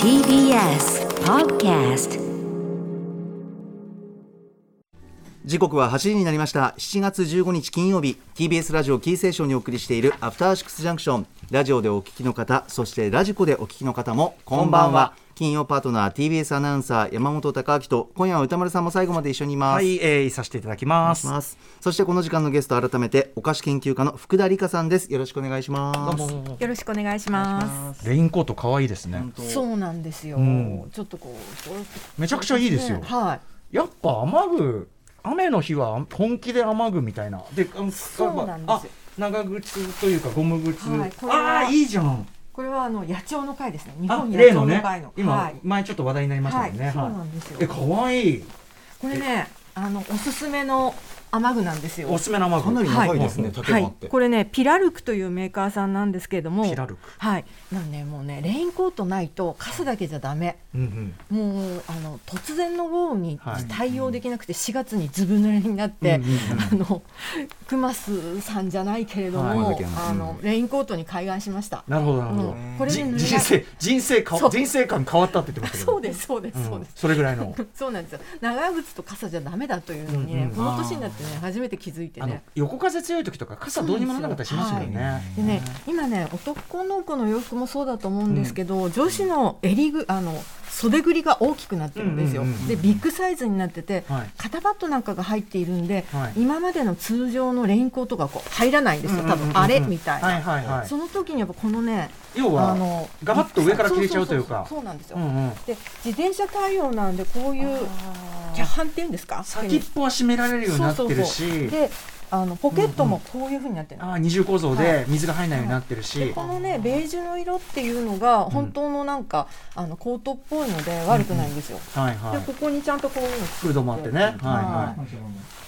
TBS Podcast 時刻は8時になりました。7月15日金曜日。TBS ラジオキーセーションにお送りしているアフターシックスジャンクション。ラジオでお聞きの方そしてラジコでお聞きの方もこんばんは。金曜パートナー TBS アナウンサー山本貴明と今夜は歌丸さんも最後まで一緒にいます、はい、えー、させていただきます。ますそしてこの時間のゲスト改めてお菓子研究家の福田理香さんですよろしくお願いしますよろしくお願いします。レインコート可愛いですね。そうなんですよ。うんちょっとこう。めちゃくちゃいいですよはい。やっぱ雨具、雨の日は本気で雨具みたいな。で、あそうなんですよあ長靴というかゴム靴。はいああ、いいじゃん。これはあの野鳥の会ですね。日あ本、野鳥例のねの会の。。今、はい。前ちょっと話題になりましたはい。よね。そうはなんですよい。え、。可愛いこれね、あのおすすめの雨具なんですよ。おすすめの雨具。かなり長いですね、はい。これねピラルクというメーカーさんなんですけれども、ピラルク。はい。なんでもうねレインコートないと傘だけじゃダメ。うんうん。もうあの突然の豪雨にはい対応できなくて4月にずぶ濡れになって、あの熊須さんじゃないけれども、はいあのレインコートに開眼しました。なるほど、なるほもどう。これで人生、人生か人生観変わったって言ってましたけど。そうですそうです、うんそうです。それぐらいの。そうなんですよ。長靴と傘じゃダメだというのにね、この年になってね初めて気づいてね。横風強い時とか傘どうにもならなかったりしますよね。でね、今ね男の子の洋服もそうだと思うんですけど、女子の襟ぐあの袖ぐりが大きくなってるんですよ。うんうんうんうんでビッグサイズになってて、はい肩パッドなんかが入っているんで、はい今までの通常のレインコートがこう入らないんですよ。多分あれみたいな。はいはいはい。その時にやっぱこのね、要はあのガバッと上から切れちゃうというかそそそそうなんですよ。うんうん。で自転車対応なんでこういうキャハンっていうんですか先っぽは締められるようになってるし。であのポケットもこういうふうになってる。の、あー二重構造はで水が入らないようになってるし、このねベージュの色っていうのが本当のなんか、あのコートっぽいので悪くないんですよ、はいはい。で。ここにちゃんとこういうのフードもあってね。はい。はい。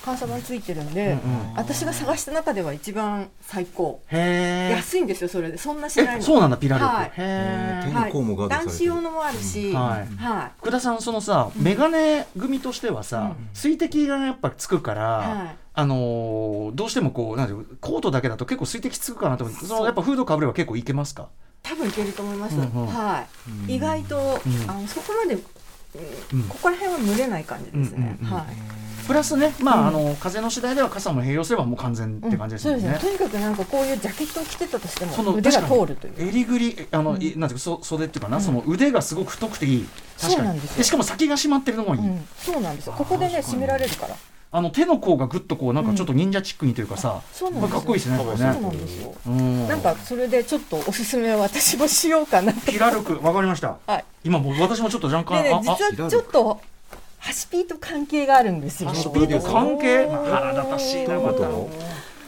監査板ついてるんで、うんうん。私が探した中では一番最高。へえ。安いんですよそれで。そんなしないそうなんだピラルク。はい。へえ。男子用のもあるし、はい。は福田さんそのさメガネ組としてはさ、水滴がやっぱつくから、はい。あのーどうしてもこうなんていうのコートだけだと結構水滴つくかなと思ってそのやっぱフードかぶれば結構いけますか？多分いけると思います、うんうん。はい、意外と、ん。あのそこまで、うんうん。ここら辺は蒸れない感じですね、うんうんうん。はいプラスねまあ、うん。あの風の次第では傘も併用すればもう完全って感じですね。ですね。とにかくなんかこういうジャケットを着てたとしてそのも腕が通るという。襟ぐりあの、いなんていうかそ袖っていうかな、その腕がすごく太くていい。確かに。そうなんでしかも先が締まってるのもいい、うん、そうなんですよ。ここでね締められるから。あの手の甲がぐっとこうなんかちょっと忍者チックにというかさ、そうなんかっこいいですねそうね。なんですようんなんかそれでちょっとおすすめを私もしよ。うかなとピラルクわかりましたはい今もう私もちょっと若干でね実はちょっとハシピーと関係があるんですよ。スピード関係？腹立たしいなまた。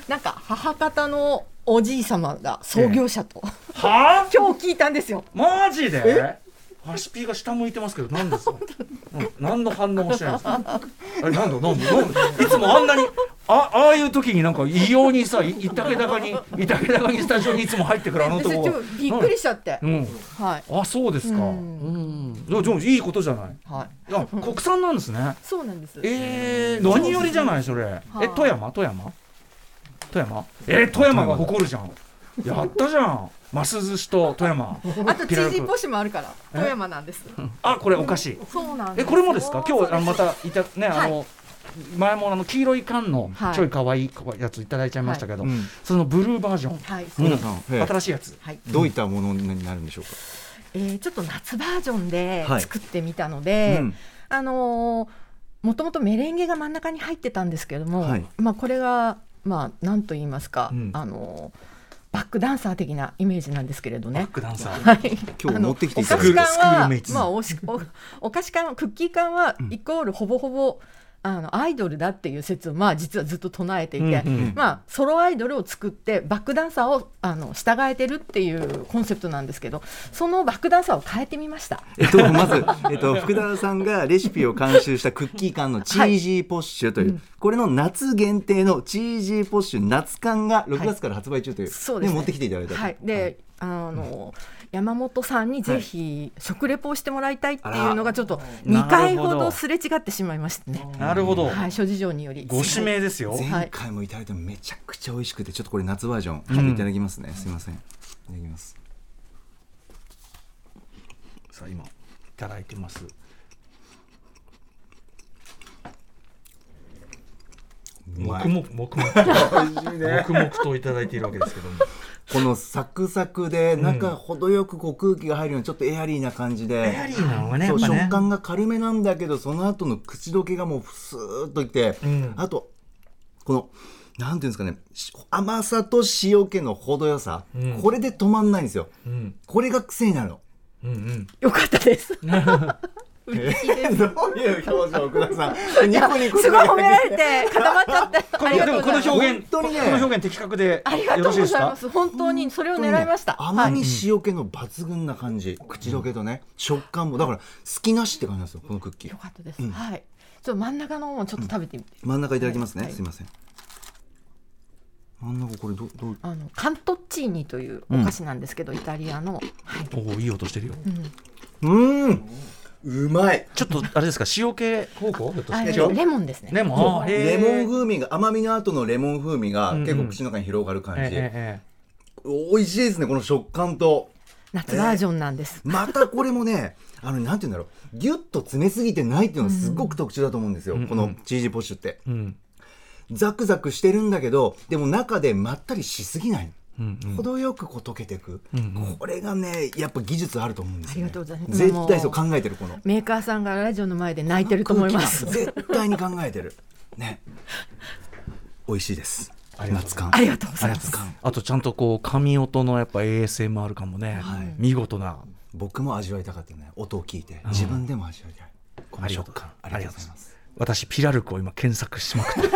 なんか母方のおじい様が創業者と、はあ？今日聞いたんですよ。マジで？ハシピーが下向いてますけど何ですか、うん、何の反応もしてないですあれなんだなんだなんだいつもあんなにあああいう時になんか異様にさいいたけだかにいたけだかにスタジオにいつも入ってくるあのとびっくりしちゃって、うん。はい。あそうですか。ううん。んでもいいことじゃない？はい。あ国産なんですね。そうなんです。えー、何よりじゃないそれ？え富山？富山？富山？えー、富山が誇るじゃん。やったじゃん。ます寿司と富山。あとチージーポシもあるから。富山なんです。あこれお菓子。そうなんですえこれもですか？今日あのまたたいたねあの、前もあの黄色い缶のはい。ちょい可愛いやついただいちゃいましたけど、うん。そのブルーバージョン、はい、うん。新しいやつ。はい。どういったものになるんでしょうか、えー、ちょっと夏バージョンではい。作ってみたので、うん。あのーもともとメレンゲが真ん中に入ってたんですけども、はい。まあこれがまあ何と言いますか、うん。あのーバックダンサー的なイメージなんですけれどバッね。クダンサー。はい、今日持ってきていおただいて。菓子缶スクールメイツ。はまあおしおお菓子缶クッキー缶はイコールほぼほぼあのアイドルだっていう説をまあ実はずっと唱えていて、うんうん。まあソロアイドルを作ってバックダンサーをあの従えてるっていうコンセプトなんですけどそのバックダンサーを変えてみました。えっと、まず、えっと、福田さんがレシピを監修したクッキー缶のチージーポッシュという、これの夏限定のチージーポッシュ夏缶が6月から発売中という、そうですね。持ってきていただいたと。はい、で、あの、山本さんにぜひ食レポをしてもらいたいっていうのがちょっと2回ほどすれ違ってしまいましたね。なるほど、はい、諸事情により。ご指名ですよ、前回もいただいてめちゃくちゃ美味しくてちょっとこれ夏バージョン、ちょっといただきますね。すいません。いただきます。さあ今いただいてます。黙々黙々と。黙々といただいているわけですけどもこのサクサクで中程よくこう空気が入るようなちょっとエアリーな感じで、エアリーなのがねそう食感が軽めなんだけどその後の口どけがもうスーッといって、ん。あとこのなんていうんですかねし甘さと塩気の程よさ、うん。これで止まんないんですよ。うん。これが癖になるの。うんうん。よかったです。え どういう表情奥田さん。ニコニコすごい褒められて固まっちゃって。こありがのでもこの。表現本当にね。この表現的確でありがとうごよろしいですか？ざいます。本当にそれを狙いました。はい。甘み塩気の抜群な感じ、口どけとね。食感も。だから好きなしって感じなんですよこのクッキー。よかったです。はい。ちょっと真ん中のもちょっと食べてみて。真ん中いただきますね、はい。すいません。真ん中これどどうあのカントッチーニというお菓子なんですけど、イタリアの。はい。おおいい音してるよ。うーんうまい。ちょっとあれですか塩気方向レモンですね。レモン？レーモン風味が甘みの後のレモン風味が結構口の中に広がる感じ、えええ美味しいですねこの食感と。夏バージョンなんです。またこれもねあのなんて言うんだろう。ギュッと詰めすぎてないっていうのがすごく特徴だと思うんですよ、うんこのチージポッシュって。えうん。ザクザクしてるんだけどでも中でまったりしすぎないうんうん。程よくこう溶けていく、うんうん。これがねやっぱ技術あると思うんですよ、ね、ありがとうございます。絶対そう考えてるこの。メーカーさんがラジオの前で泣いてると思います。絶対に考えてる。ね。美味しいです。ありがとう夏感。ありがとうございます。あとちゃんとこう神音のやっぱ ASMR 感もね、はい。見事な。僕も味わいたかったね。音を聞いて。自分でも味わいたい。この食感。ありがとうございます。私ピラルクを今検索しまくって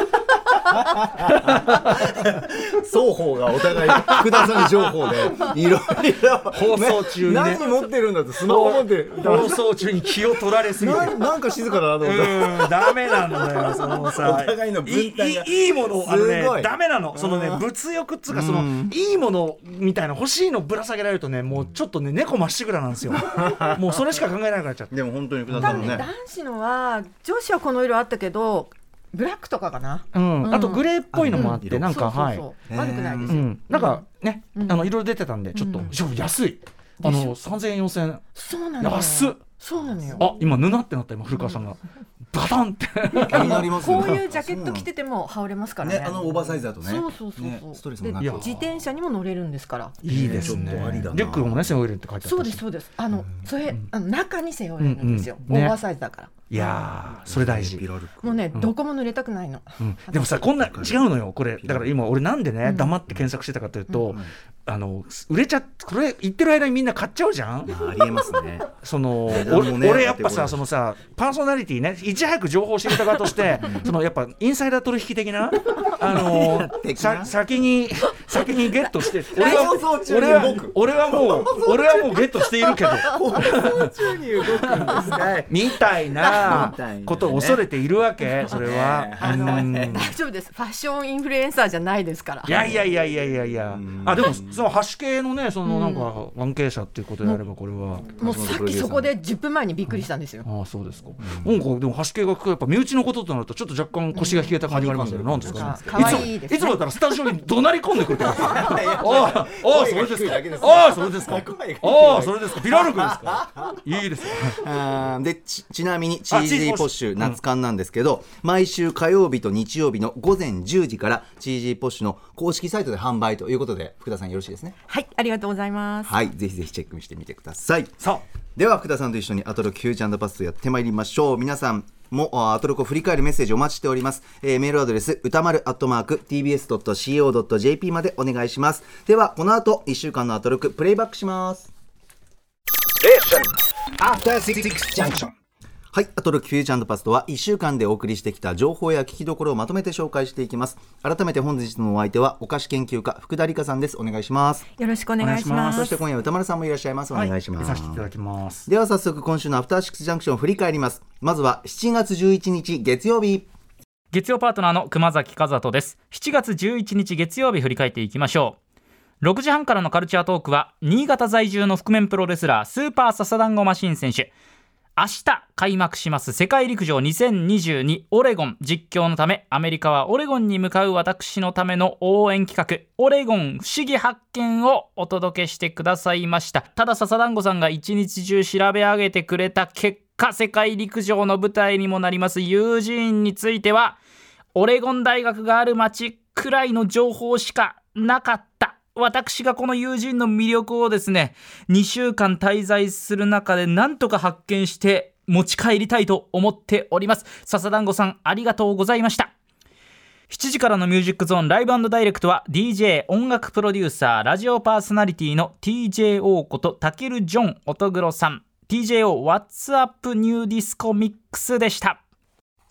双方がお互い福田さん情報でいろいろ放送中にね。何持ってるんだってスマホ持ってる。放送中に気を取られすぎて。ななんか静かだなと思ってうんダメなんだよそのさ。お互いの分担が。いいいいものあのねすごい。ダメなの。そのね物欲っつうかそのいいものみたいな欲しいのぶら下げられるとねもうちょっとね猫まっしぐらなんですよ。もうそれしか考えなくなっちゃって。でも本当に福田多分ね。さんもね男子のは女子はこの色あったけどブラックとかかな？うん。うん。あとグレーっぽいのもあっうんてなんかはい。悪くないですよ。うん。なんかねうん。あのいろいろ出てたんでちょっと安い。あの3000円4000円。そうなのよ。安っそうなのよ。あ今ぬなってなった今古川さんが。バタンって。気になりますよこういうジャケット着てても羽織れますからね。ねあのオーバーサイズだとね。そうそうそうそう。ねストレスもで自転車にも乗れるんですから。いいですね。ちょっとありだな。リュックもね背負えるって書いてあったし。そうですそうです。あのそれあの中に背負えるんですよ。うんうんね。オーバーサイズだから。いやーそれ大事。もうねどこも濡れたくないの。うん。でもさこんな違うのよ。これだから今俺なんでね黙って検索してたかというとあの売れちゃこれ言ってる間にみんな買っちゃうじゃん？まあありえますねそのね俺俺やっぱさそのさパーソナリティねいち早く情報を知りた側として そのやっぱインサイダー取引的なあの的さな先に先にゲットして俺放送中に俺は俺はもう俺はもうゲットしているけどみたいなことを恐れているわけそれは。あのうん大丈夫です。ファッションインフルエンサーじゃないですから。いやいやいやいやいやいや、あでもその橋系のねそのなんか関係者っていうことであればこれは、もうさっきそこで10分前にびっくりしたんですよ。ああそうですか、なんかでも橋系がやっぱ身内のこととなるとちょっと若干腰が引けた感じがありますよね、なんですかね。かわいいですね。いつもいつもだったらスタジオに怒鳴り込んでくるってことですよああああそれですか。ああそれですかああそれですか。ピラルクですか。いいですでちちなみにチージチーズポッシュ夏缶なんですけど、毎週火曜日と日曜日の午前10時からチージーポッシュの公式サイトで販売ということで福田さんよろしいですね。はい、ありがとうございます。はいぜひぜひチェックしてみてください。さでは福田さんと一緒にアトロクフューチャーパスとやってまいりましょう。皆さんもあアトロクを振り返るメッセージお待ちしております、えーメールアドレス歌丸アットマーク tbs.co.jp までお願いします。ではこの後1週間のアトロクプレイバックしますはい、アトロックフューチャーパストは1週間でお送りしてきた情報や聞きどころをまとめて紹介していきます。改めて本日のお相手はお菓子研究家福田理香さんです。お願いします。よろしくお願いします。そして今夜歌丸さんもいらっしゃいます。お願いします。させていただきますでは早速今週のアフターシックスジャンクションを振り返ります。まずは7月11日月曜日。月曜パートナーの熊崎和人です7月11日月曜日振り返っていきましょう6時半からのカルチャートークは新潟在住の覆面プロレスラースーパーササダンゴマシン選手明日開幕します世界陸上2022オレゴン実況のためアメリカはオレゴンに向かう私のための応援企画オレゴン不思議発見をお届けしてくださいました。ただ笹団子さんが一日中調べ上げてくれた結果世界陸上の舞台にもなります。ユージーンについてはオレゴン大学がある町くらいの情報しかなかった。私がこの友人の魅力をですね2週間滞在する中でなんとか発見して持ち帰りたいと思っております。笹団子さんありがとうございました。7時からのミュージックゾーンライブダイレクトは DJ 音楽プロデューサーラジオパーソナリティの TJO ことタケル・ジョン乙黒さん。TJO What's Up New Disco Mix でした。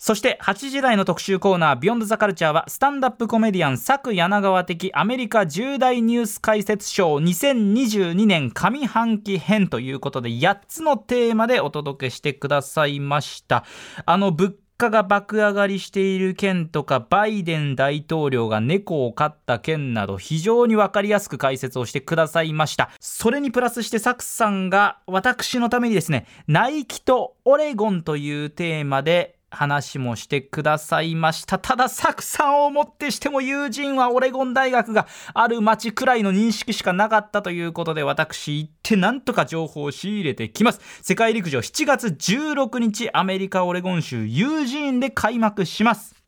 そして8時台の特集コーナー「ビヨンドザカルチャーはスタンダップコメディアン佐柳川的アメリカ重大ニュース解説賞2022年上半期編ということで8つのテーマでお届けしてくださいました。あの物価が爆上がりしている件とかバイデン大統領が猫を飼った件など非常に分かりやすく解説をしてくださいました。それにプラスしてサクさんが私のためにですねナイキとオレゴンというテーマで話もしてくださいました。ただ作さをもってしても友人はオレゴン大学がある町くらいの認識しかなかったということで私行ってなんとか情報を仕入れてきます。世界陸上7月16日アメリカオレゴン州ユージーンで開幕します。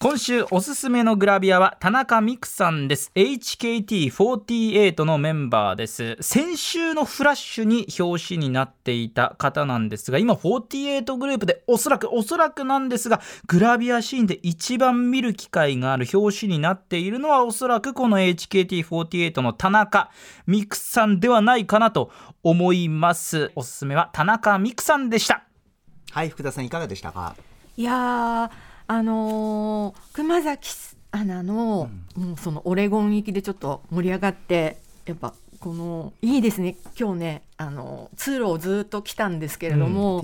今週おすすめのグラビアは田中美久さんです。HKT48 のメンバーです。先週のフラッシュに表紙になっていた方なんですが今48グループでおそらくおそらくなんですがグラビアシーンで一番見る機会がある表紙になっているのはおそらくこの HKT48 の田中美久さんではないかなと思います。おすすめは田中美久さんでした。はい福田さんいかがでしたか？いやーあのー熊崎アナの、もうそのオレゴン行きでちょっと盛り上がってやっぱこのいいですね。今日ねあの通路をずっと来たんですけれども、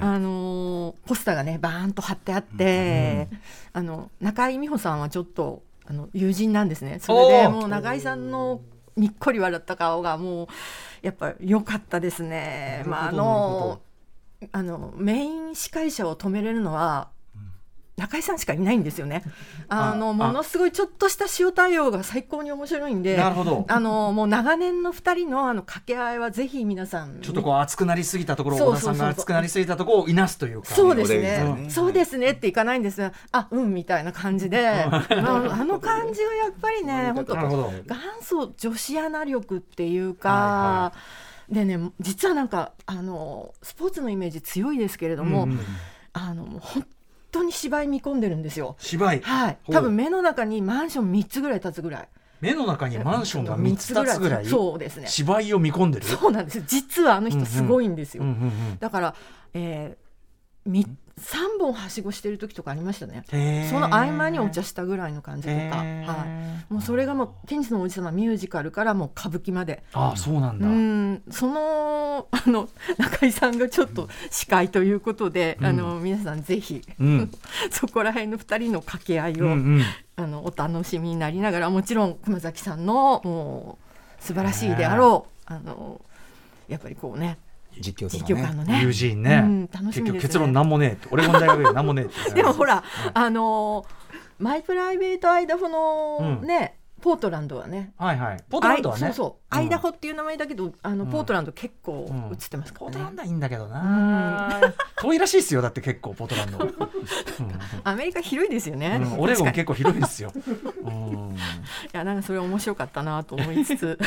あのーポスターがねバーンと貼ってあって、あの中井美穂さんはちょっとあの友人なんですね。それでもう中井さんのにっこり笑った顔がもうやっぱ良かったですね。まああのあのメイン司会者を止めれるのは中井さんしかいないんですよね。あのあものすごいちょっとした塩対応が最高に面白いんで、あのもう長年の二人のあの掛け合いはぜひ皆さん。ちょっとこう熱くなりすぎたところ小田さんが熱くなりすぎたところをいなすというか。そうですね、ねそうですねっていかないんですが、あ、うんみたいな感じで、あのあの感じはやっぱりね、本当元祖女子アナ力っていうか、はでね、実はなんかあのスポーツのイメージ強いですけれども、うん。うんあの本当に芝居見込んでるんですよ。芝居？はい、多分目の中にマンション3つぐらい建つぐらい。目の中にマンションが3つ立つぐらい？そうですね。芝居を見込んでる？そうなんです。実はあの人すごいんですよ。だから、えー、み3本はしごしてる時とかありましたね。その合間にお茶したぐらいの感じとか、はい、もうそれがもう「テニスの王子様」ミュージカルからもう歌舞伎まで。ああそうなんうだん。そのあの中井さんがちょっと司会ということで、うん。あの皆さんぜひ、うん。そこら辺の2人の掛け合いを、うん。うんあのお楽しみになりながらもちろん熊崎さんのもう素晴らしいであろう、あのやっぱりこうね実況ね。実況感のね。友人ね、うん楽しみ結局結論なんもねえって俺も大学でなんもねえってでもほら、あのマイプライベートアイダホのね、ポートランドはね。はいはい。ポートランドはね。アイそうそう、うん。アイダホっていう名前だけどあの、うん。ポートランド結構うん。映ってますからね、ポートランドはいいんだけどな、遠いらしいっすよだって結構ポートランド、うん。アメリカ広いですよね、うん。オレゴン結構広いですよ、うん。いやなんかそれ面白かったなと思いつつ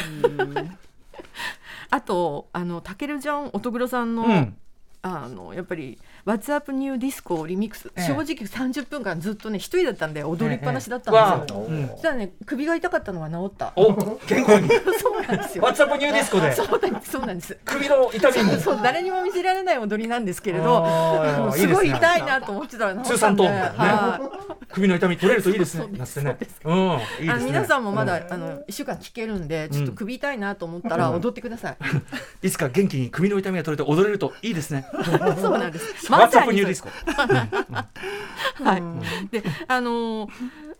あとあのタケル・ジョン乙黒さんの、うん。あのやっぱり「What's Up New Disco」リミックス、ええ。正直30分間ずっとね一人だったんで踊りっぱなしだったんですよ、ええそしたらね首が痛かったのが治った。お健康に。そうなんですよ。 What's Up New Disco で。そうなんですそうなんです。首の痛みも そう誰にも見せられない踊りなんですけれどすごい痛いなと思ってたら治っとったんで、ね。は首の痛み取れるといいですね。そうですなってね。うんいいいあですね皆さんもまだ、うあの一週間聞けるんでちょっと首痛いなと思ったら踊ってください、いつか元気に首の痛みが取れて踊れるといいですね。そうなんですワッツアップにニューディスコ。はい、であのー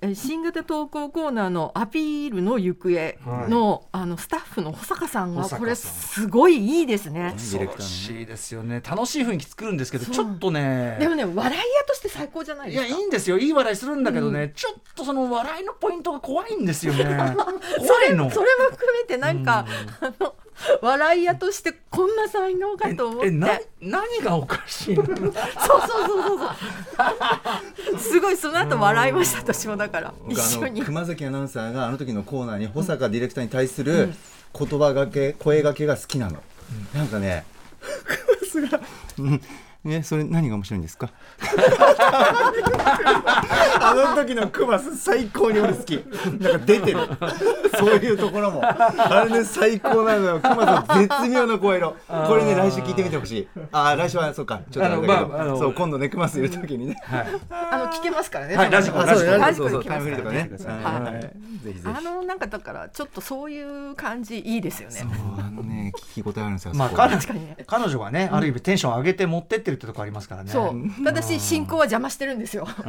えー新型投稿コーナーのアピールの行方の,、あのスタッフの保坂さんがこれすごいいいですね。ディレクターのね恐ろしいですよね。楽しい雰囲気作るんですけどちょっとねでもね笑い屋として最高じゃないいやですか。いいんですよ。いい笑いするんだけどね、ちょっとその笑いのポイントが怖いんですよね。そ怖いの。れそれも含めてなんか、あの 笑い屋としてこんな才能かと思って。えな何がおかしいの？そうそうそうそうそう。すごいその後笑いました私もだから。一緒に。熊崎アナウンサーがあの時のコーナーに保坂ディレクターに対する言葉がけ声がけが好きなの、なんかねが、うんね、それ何が面白いんですか？あの時のクマス最高に俺好き。なんか出てる。そういうところも。あれね最高なのよ。クマス絶妙な声色。これね来週聞いてみてほしい。あー来週はそうか。ちょっとあれだけど、まああのそう今度ねクマスいる時にね。あの聞けますからね。はいラジコあラジコそうラジコラジコそうタイムフリーとかね。はいはい。ぜひぜひ。あのなんかだからちょっとそういう感じいいですよね。あのね聞き応えあるんですよ。まあ彼確かにね。彼女がね、ある意味テンション上げて持ってってるってとこありますからね。そう。ただし進行は邪魔してるんですよ。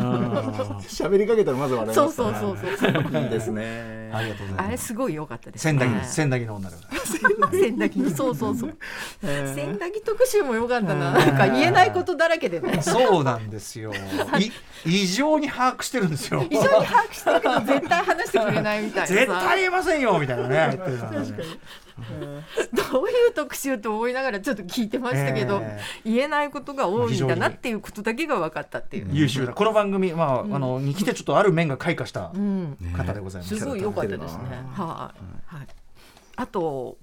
喋りかけたらまず笑いそうますからそうそうそういいですね。ありがとうございます。あれすごい良かったです。千駄木千駄木の女で 千駄木。そうそうそう。千駄木特集も良かったな。なんか言えないことだらけでねそうなんですよ。い異常に把握してるんですよ。一緒に把握してるけど絶対話してくれないみたいなさ。絶対言えませんよみたいなね。言ってるのはねどういう特集と思いながらちょっと聞いてましたけど、え言えないことが多いんだなっていうことだけが分かったっていう、優秀な。この番組、まああのに来てちょっとある面が開花したうん、方でございます。すごい良かったですね。はい、はい。あと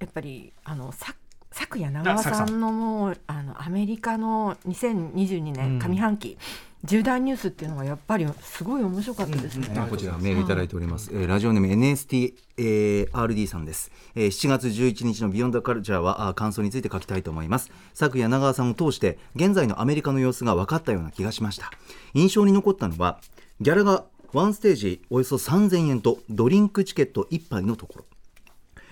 やっぱりあのさ昨夜長尾さんのもうあのアメリカの2022うん。年上半期、重大ニュースっていうのがやっぱりすごい面白かったですね。ねこちらメールいただいております、えーラジオネーム NSTRD さんです、えー7月11日のビヨンドカルチャーはあー感想について書きたいと思います。昨夜長川さんを通して現在のアメリカの様子が分かったような気がしました。印象に残ったのはギャラがワンステージおよそ3000円とドリンクチケット1杯のところ。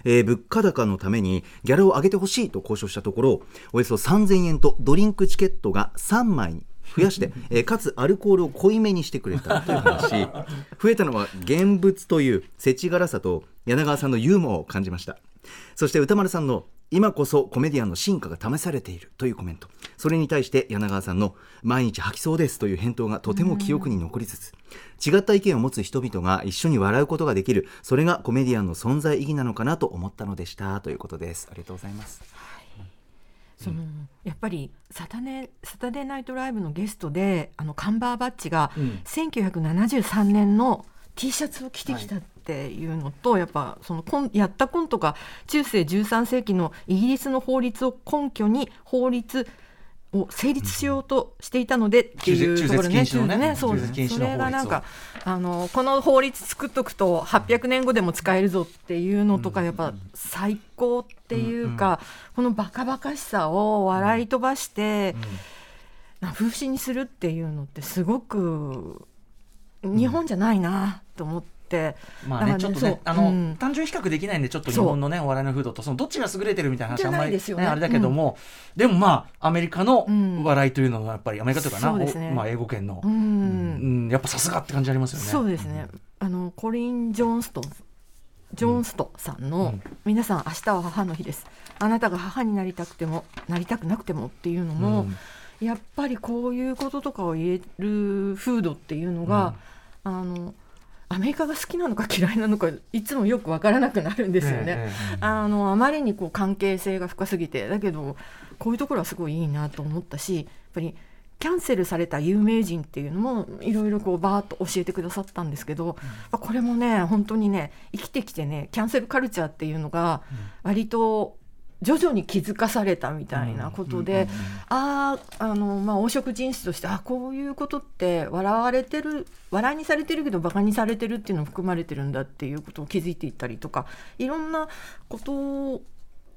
えー物価高のためにギャラを上げてほしいと交渉したところおよそ3000円とドリンクチケットが3枚に増やして、えーかつアルコールを濃いめにしてくれたという話。増えたのは現物という世知辛さと柳川さんのユーモアを感じました。そして歌丸さんの今こそコメディアンの進化が試されているというコメント。それに対して柳川さんの毎日吐きそうですという返答がとても記憶に残りつつ違った意見を持つ人々が一緒に笑うことができるそれがコメディアンの存在意義なのかなと思ったのでした。ということです。ありがとうございますそのやっぱりサタネサタデーナイトライブのゲストであのカンバーバッチがうん。1973年の T シャツを着てきたっていうのと、やっぱそのコンやったコントが中世13世紀のイギリスの法律を根拠に法律を成立しようとしていたのでっていうところね中絶禁止のね中絶そう中絶禁止のそれがなんかあのこの法律作っとくと800年後でも使えるぞっていうのとかやっぱ最高っていうか、このバカバカしさを笑い飛ばして、な風刺にするっていうのってすごく日本じゃないなと思って、まあねだからちょっとねあの、うん。単純比較できないんでちょっと日本のねお笑いの風土とそのどっちが優れてるみたいな話あんまりないですよね。あれだけども、でもまあアメリカのうん。笑いというのはやっぱりアメリカというかな、ね。おまあ英語圏の。う、ん。うん。やっぱさすがって感じありますよね。そうですね。あのコリン・ジョンストンジョンストさんの、うん。皆さん明日は母の日です。あなたが母になりたくてもなりたくなくてもっていうのも、やっぱりこういうこととかを言える風土っていうのが、あのアメリカが好きなのか嫌いなのかいつもよくわからなくなるんですよね。ええあのあまりにこう関係性が深すぎて。だけどこういうところはすごいいいなと思ったしやっぱりキャンセルされた有名人っていうのもいろいろこうバーッと教えてくださったんですけど、まあこれもね本当にね生きてきてねキャンセルカルチャーっていうのが割と徐々に気づかされたみたいなことで、あああの、まあ、黄色人種としてあこういうことって笑われてる笑いにされてるけどバカにされてるっていうのも含まれてるんだっていうことを気づいていったりとかいろんなこと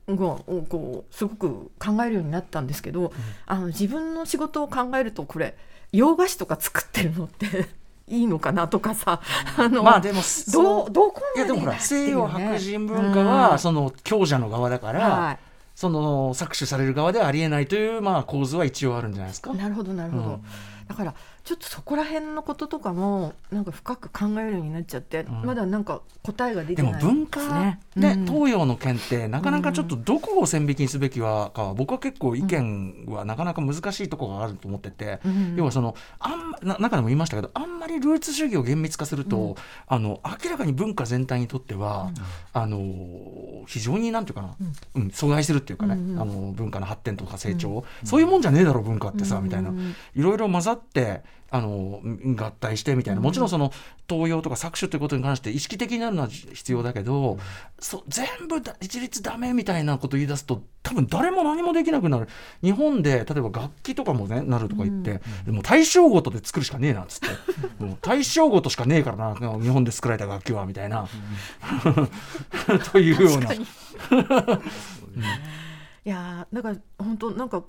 がをこうすごく考えるようになったんですけど、あの自分の仕事を考えるとこれ洋菓子とか作ってるのっていいのかなとかさあの、まあでもどうどこいやでもほら西洋白白人文化はその強者の側だから、はその搾取される側ではありえないというまあ構図は一応あるんじゃないですか。い、。なるほどなるほど、うん。だからちょっとそこら辺のこととかもなんか深く考えるようになっちゃって、ん。まだなんか答えが出でてない。も文化ね。でうん。東洋の件ってなかなかちょっとどこを線引きにすべきはかは僕は結構意見はなかなか難しいところがあると思ってて、うん。要はそのあんまな中でも言いましたけどあんまりルーツ主義を厳密化すると、あの明らかに文化全体にとっては、あの非常になんていうかな、うん。阻害するっていうかね、あの文化の発展とか成長、そういうもんじゃねえだろ文化ってさ、みたいな。いろいろ混ざってあの合体してみたいな。もちろんその東洋とか搾取ということに関して意識的になるのは必要だけど、そう全部だ一律ダメみたいなこと言い出すと多分誰も何もできなくなる。日本で例えば楽器とかもねなるとか言って、でも対象ごとで作るしかねえなっつって。もう対象ごとしかねえからな日本で作られた楽器はみたいな。というような。いやーだから本当なんか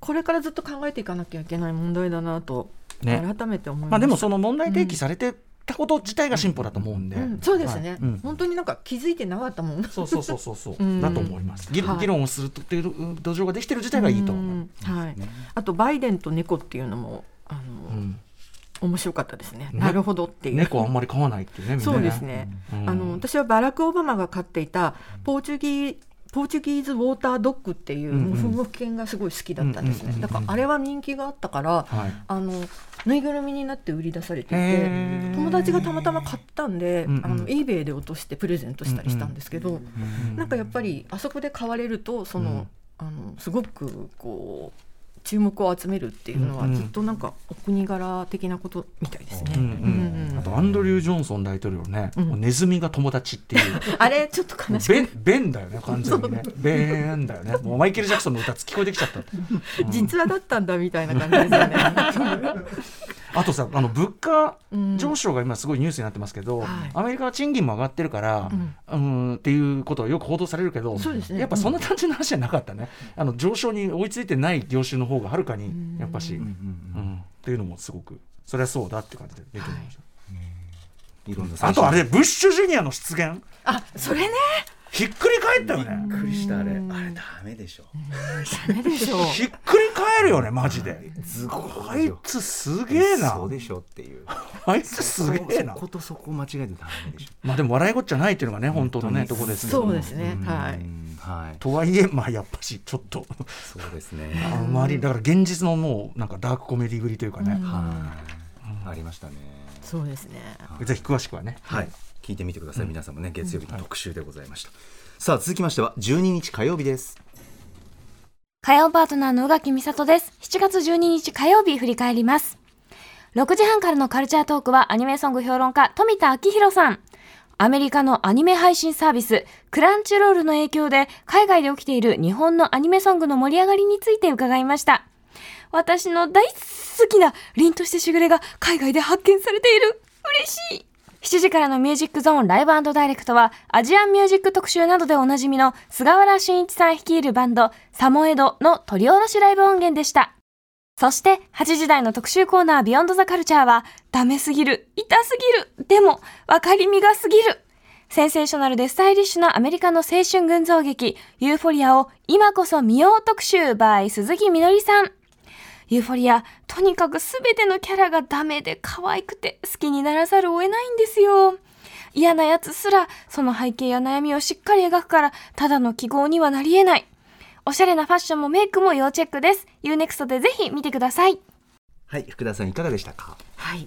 これからずっと考えていかなきゃいけない問題だなとね。改めて思いままあでもその問題提起されてたこと自体が進歩だと思うんで、うん、そうですね、はい。うん。本当になんか気づいてなかったもん。そうそうそうそうそう、うん。だと思います。議論をするという土壌ができてる自体がいいと思う。うん。はい、あとバイデンと猫っていうのもあの、うん。面白かったですね。ね。なるほどっていう。猫あんまり飼わないっていうね。そうですね、うん。あの私はバラク・オバマが飼っていたポーチュギーポーチュギーズ・ウォータードッグっていううんうん。モフモフ犬がすごい好きだったんですね。うんうんうんうん。だからあれは人気があったから、はい。あのぬいぐるみになって売り出されていて友達がたまたま買ったんで、うんうんあの eBay で落としてプレゼントしたりしたんですけど、うんなんかやっぱりあそこで買われるとその、うん。あのすごくこう注目を集めるっていうのはうんうん。ずっとなんかお国柄的なことみたいですね。うんうんうんとアンドリュー・ジョンソン大統領ね、うん。ネズミが友達っていう。あれちょっと悲しくベンベンだよね完全にね。ベンだよね。もうマイケルジャクソンの歌聞こえてきちゃった。うん。実話だったんだみたいな感じですよね。あとさあの物価うん。上昇が今すごいニュースになってますけど、はい。アメリカは賃金も上がってるから、うん、っていうことはよく報道されるけど、そうですね。やっぱそんな単純な話じゃなかったね、あの上昇に追いついてない業種の方がはるかにやっぱし、うんっていうのもすごくそれはそうだって感じで出てきました、いろんなあとあれブッシュジュニアの出現？あそれね。ひっくり返ったよね。びっくりしたあれ。あれダメでしょ。ダメでしょ。う。ひっくり返るよねマジで。ずごあいつすげえな。そうでしょっていうあいつすげえな。そことそこ間違えてダメでしょ。まあでも笑いごっちゃないっていうのがね本当のねとこですけどそうですね。はい。うん。はい。とはいえまあやっぱしちょっと。そうですね。あまりだから現実のもうなんかダークコメディぶりというかね、はい。ありましたねそうですね。ぜひ詳しくはね、はい聞いてみてください皆さんもね月曜日の特集でございましたさあ続きましては12日火曜日です火曜パートナーの宇垣美里です。7月12日火曜日振り返ります。6時半からのカルチャートークはアニメソング評論家富田明宏さん。アメリカのアニメ配信サービスクランチロールの影響で海外で起きている日本のアニメソングの盛り上がりについて伺いました。私の大好きな凛としてしぐれが海外で発見されている。嬉しい。7時からのミュージックゾーンライブダイレクトはアジアンミュージック特集などでおなじみの菅原慎一さん率いるバンドサモエドの取り下ろしライブ音源でした。そして8時台の特集コーナービヨンドザカルチャーはダメすぎる、痛すぎる、でも分かりみがすぎる。センセーショナルでスタイリッシュなアメリカの青春群像劇ユーフォリアを今こそ見よう特集 by 鈴木みのりさん。ユーフォリア、とにかくすべてのキャラがダメで可愛くて好きにならざるを得ないんですよ。嫌なやつすら、その背景や悩みをしっかり描くから、ただの記号にはなり得ない。おしゃれなファッションもメイクも要チェックです。UNEXT でぜひ見てください。はい福田さんいかがでしたか？はい、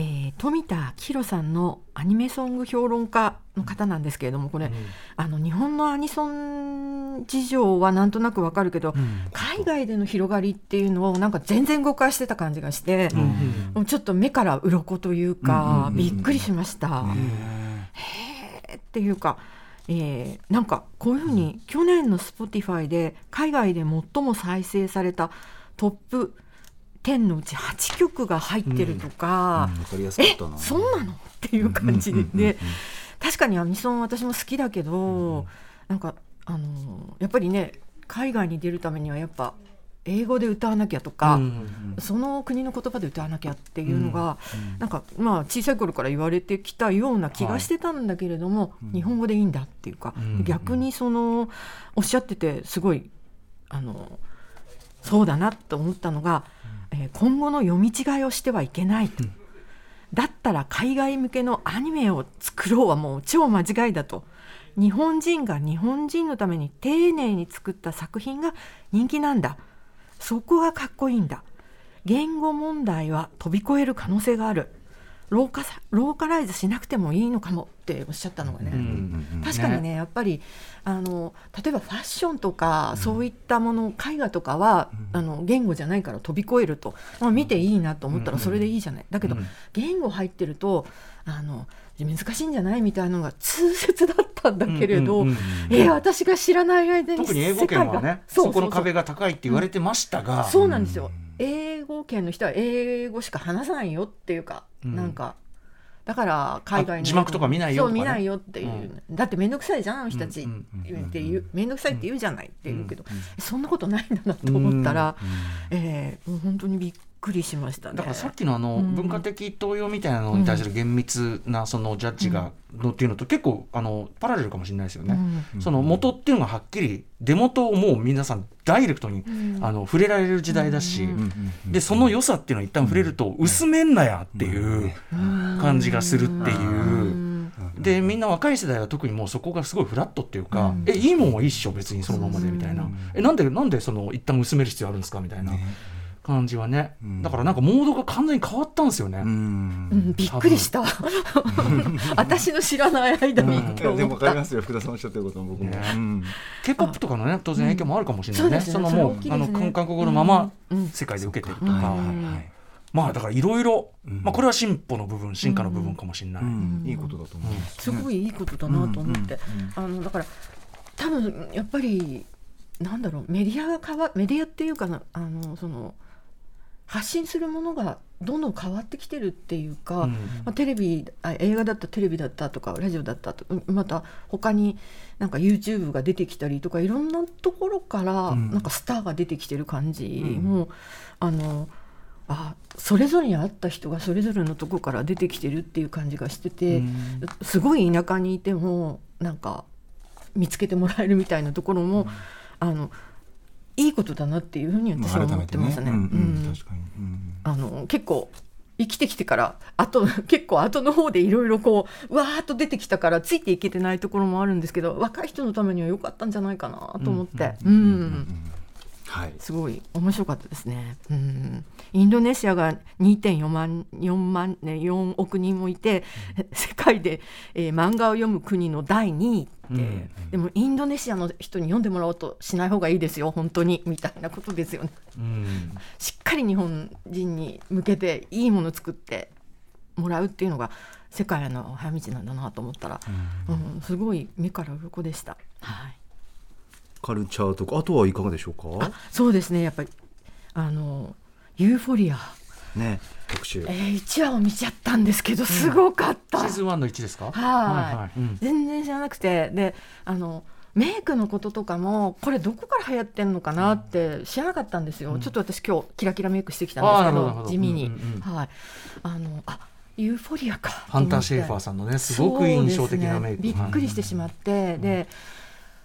えー、富田明宏さんのアニメソング評論家の方なんですけれどもこれ、あの日本のアニソン事情はなんとなくわかるけど、海外での広がりっていうのをなんか全然誤解してた感じがして、もうちょっと目から鱗というか、びっくりしました。へー。っていうか。えーなんかこういうふうに去年の Spotify で海外で最も再生されたトップ10のうち8曲が入ってるとか、わかりやすかっえそうなの？っていう感じで,、で確かにアニソン私も好きだけど、なんかあのやっぱりね海外に出るためにはやっぱ英語で歌わなきゃとか、うんその国の言葉で歌わなきゃっていうのが、なんかまあ小さい頃から言われてきたような気がしてたんだけれども、日本語でいいんだっていうか、ん逆にそのおっしゃっててすごいあのそうだなと思ったのが、ええー今後の読み違いをしてはいけないと、だったら海外向けのアニメを作ろうはもう超間違いだと。日本人が日本人のために丁寧に作った作品が人気なんだ。そこがかっこいいんだ。言語問題は飛び越える可能性があるローカさローカライズしなくてもいいのかもっておっしゃったのがね、確かにねやっぱりあの例えばファッションとか、そういったもの絵画とかは、あの言語じゃないから飛び越えると、まあ、見ていいなと思ったらそれでいいじゃない、だけど、言語入ってるとあの難しいんじゃないみたいなのが痛切だったんだけれど、うんうんうんえー私が知らない間に特に英語圏はね世界が。そこの壁が高いって言われてましたが、そうなんですよ。英語圏の人は英語しか話さないよっていうか、うん。なんかだから海外のあ字幕とか見ないよとかね。そう見ないよっていう、だって面倒くさいじゃんあの人たちうんうん。っていう面倒くさいって言うじゃないって言うけど、うんそんなことないんだなと思ったら、えーもう本当にびっくりしましたね。だからさっきのあのうん。文化的東洋みたいなのに対する厳密なそのジャッジがのっていうのと結構あのパラレルかもしれないですよね。その元っていうのがはっきり出元をもう皆さんダイレクトにあの触れられる時代だし、でその良さっていうのは一旦触れると薄めんなやっていう感じがするっていう。でみんな若い世代は特にもうそこがすごいフラットっていうか、えいいもんはいいっしょ別にそのままでみたいな、えなんでなんでその一旦薄める必要あるんですかみたいな感じはね、だからなんかモードが完全に変わったんですよね。うん、びっくりした。私の知らない間にってでも思った。分かりますよ。福田さんおっしゃってることも僕も、ね。うん。K-POP とかのね当然影響もあるかもしれないね。うんそのもうね。あの韓国語のままうん。うん。世界で受けてるとか、はいはいはい。まあだからいろいろ、まあこれは進歩の部分進化の部分かもしれない。うん。いいことだと思います、すごいいいことだなと思って、あのだから多分やっぱりなんだろうメディアが変わメディアっていうかなあのその発信するものがどんどん変わってきてるっていうか、うん。まあ、テレビあ映画だったテレビだったとかラジオだったとうんまた他になんか YouTube が出てきたりとかいろんなところからん。なんかスターが出てきてる感じも、あのあそれぞれに合った人がそれぞれのところから出てきてるっていう感じがしてて、すごい田舎にいてもなんか見つけてもらえるみたいなところも、あのいいことだなっていうふうに私は思ってますね。あの結構生きてきてからあと 結構後の方でいろいろこうわーっと出てきたからついていけてないところもあるんですけど若い人のためには良かったんじゃないかなと思って、うんはい。すごい面白かったですね。うん、インドネシアが2.4万4万ね4億人もいて、世界で、えー漫画を読む国の第2位って、うんでもインドネシアの人に読んでもらおうとしない方がいいですよ本当に。みたいなことですよね。うん。しっかり日本人に向けていいものを作ってもらうっていうのが世界への早道なんだなと思ったら、うんすごい目から鱗でした。はいカルチャーとかあとはいかがでしょうか？そうですね。やっぱりあのユーフォリア、ね特集。えー、1話を見ちゃったんですけどすごかった、シーズン1の1ですか？はい。はいうん。全然知らなくて。であのメイクのこととかもこれどこから流行ってんのかなって知らなかったんですよ、ちょっと私今日キラキラメイクしてきたんですけど地味に、うんうんうん。はい。あのあユーフォリアかハンター・シェーファーさんのねすごく印象的なメイク、そうですね。びっくりしてしまって、で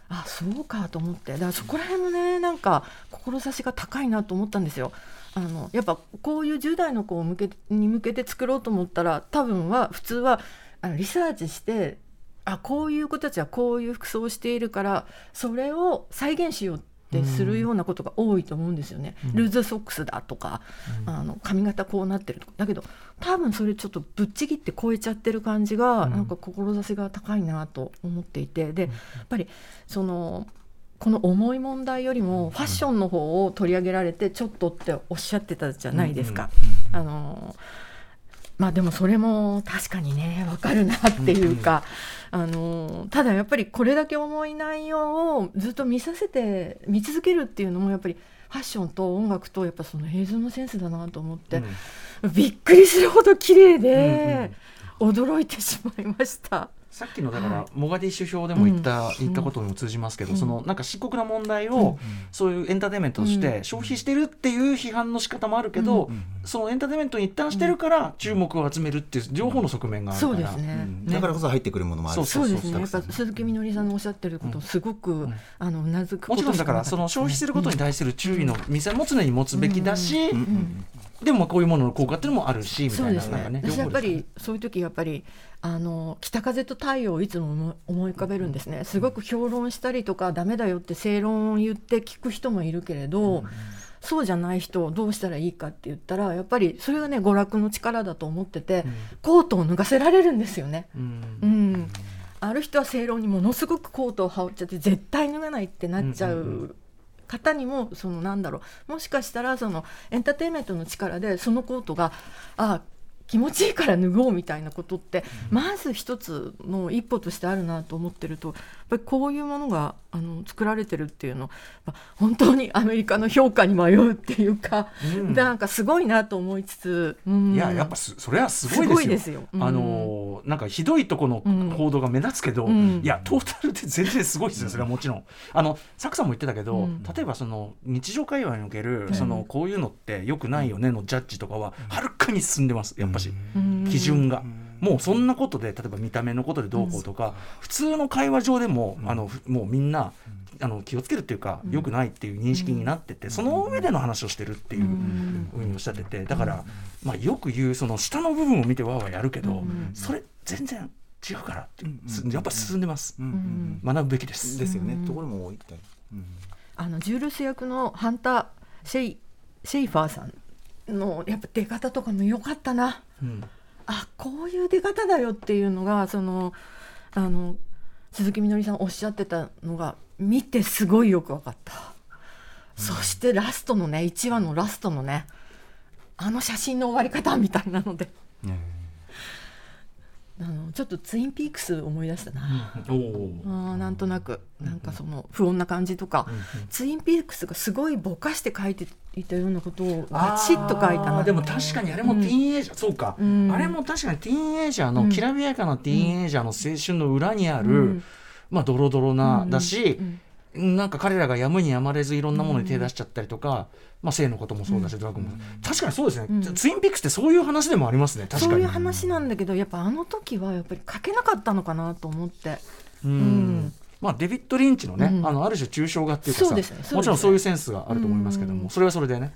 あそうかと思ってだからそこら辺もねなんか志が高いなと思ったんですよ。あのやっぱこういう10代の子を向けに向けて作ろうと思ったら多分は普通はあのリサーチしてあこういう子たちはこういう服装をしているからそれを再現しようってするようなことが多いと思うんですよね。ルーズソックスだとか、あの髪型こうなってるとか。だけど多分それちょっとぶっちぎって超えちゃってる感じが、なんか志が高いなと思っていて。でやっぱりそのこの重い問題よりもファッションの方を取り上げられてちょっとっておっしゃってたじゃないですか。あのまあでもそれも確かにねわかるなっていうか、あのただやっぱりこれだけ重い内容をずっと見させて見続けるっていうのもやっぱりファッションと音楽とやっぱその映像のセンスだなと思って、びっくりするほど綺麗で、驚いてしまいました。さっきのだから、はい。モガディッシュ表でも言った、うん。言ったことにも通じますけど、うん。そのなんか深刻な問題を、そういうエンターテインメントとして消費してるっていう批判の仕方もあるけど、そのエンターテインメントに一旦してるから注目を集めるっていう両方の側面があるから、そうですね。だからこそ入ってくるものもある。そうそうですね。鈴木みのりさんのおっしゃってること、すごく、あのうなずくこもちろんだからその消費することに対する注意の店も常に持つべきだし、でもまあこういうものの効果っていうのもあるしみたいなそうですね。私やっぱりそういう時やっぱりあの北風と太陽をいつも思い浮かべるんですね。すごく評論したりとかダメだよって正論を言って聞く人もいるけれど、そうじゃない人をどうしたらいいかって言ったらやっぱりそれがね娯楽の力だと思ってて、コートを脱がせられるんですよね。うん。うん、ある人は正論にものすごくコートを羽織っちゃって絶対脱がないってなっちゃう方にもそのなんだろうもしかしたらそのエンターテインメントの力でそのコートがあ気持ちいいから脱ごうみたいなことって、まず一つの一歩としてあるなと思ってるとぱりこういうものがあの作られてるっていうのまあ本当にアメリカの評価に迷うっていうか、うん。なんかすごいなと思いつつ、うん。いややっぱすそれはすごいですよ。すうん。あのーなんかひどいとこのうん。報道が目立つけど、うん。いやトータルで全然すごいですよそれはもちろん。あのサクさんも言ってたけど、うん。例えばその日常会話における、ん。そのこういうのってよくないよねのジャッジとかははるかに進んでますやっぱし、うん。基準が。もうそんなことで例えば見た目のことでどうこうとか、普通の会話上でも、あのふもうみんな、あの気をつけるっていうか、良くないっていう認識になってて、その上での話をしてるっていうふうにおっしゃっててだから、まあ、よく言うその下の部分を見てわーわーやるけど、それ全然違うからっていう、すやっぱ進んでます、うん。学ぶべきです。ですよね。ところも多いうん。あのジュールス役のハンター・シェイシェイファーさんのやっぱ出方とかも良かったな。うんあこういう出方だよっていうのがそのあの鈴木みのりさんおっしゃってたのが見てすごいよく分かった、そしてラストのね1話のラストのねあの写真の終わり方みたいなので。ねあのちょっとツインピークス思い出したな、あーなんとなく。なんかその不穏な感じとか、ツインピークスがすごいぼかして書いていたようなことをバチッと書いたなでも確かにあれもティーンエイジャー、そうか、うん。あれも確かにティーンエイジャーの、うん。きらびやかなティーンエイジャーの青春の裏にある、うん。まあドロドロな、うん。だしう、んなんか彼らがやむにやまれずいろんなものに手出しちゃったりとか、まあ性のこともそうだし、ドラッグも。確かにそうですね、うん。ツインピックスってそういう話でもありますね確かに。そういう話なんだけどやっぱあの時はやっぱり書けなかったのかなと思って。うん。うん。まあ、デビッド・リンチのね、うん。あのある種抽象画っていうかさもちろんそういうセンスがあると思いますけども、うん。それはそれでね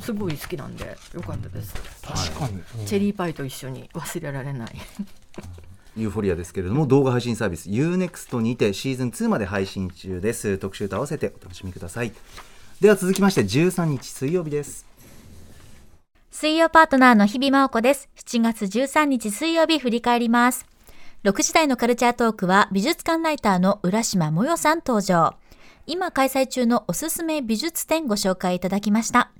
すごい好きなんでよかったです、確かに、チェリーパイと一緒に忘れられないユーフォリアですけれども動画配信サービス UNEXT にてシーズン2まで配信中です特集と合わせてお楽しみくださいでは続きまして13日水曜日です水曜パートナーの日々真央子です。7月13日水曜日振り返ります。6時台のカルチャートークは美術館ライターの浦島もよさん登場。今開催中のおすすめ美術展ご紹介いただきました。